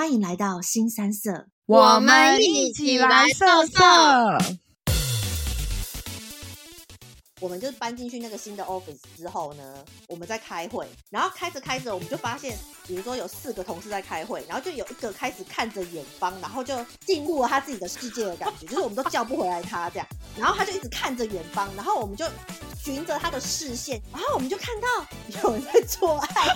欢迎来到新三色，我们一起来色色。我们就搬进去那个新的 office 之后呢，我们在开会，然后开着开着，我们就发现，比如说有四个同事在开会，然后就有一个开始看着远方，然后就进入了他自己的世界的感觉，就是我们都叫不回来他这样，然后他就一直看着远方，然后我们就循着他的视线，然后我们就看到有人在做爱。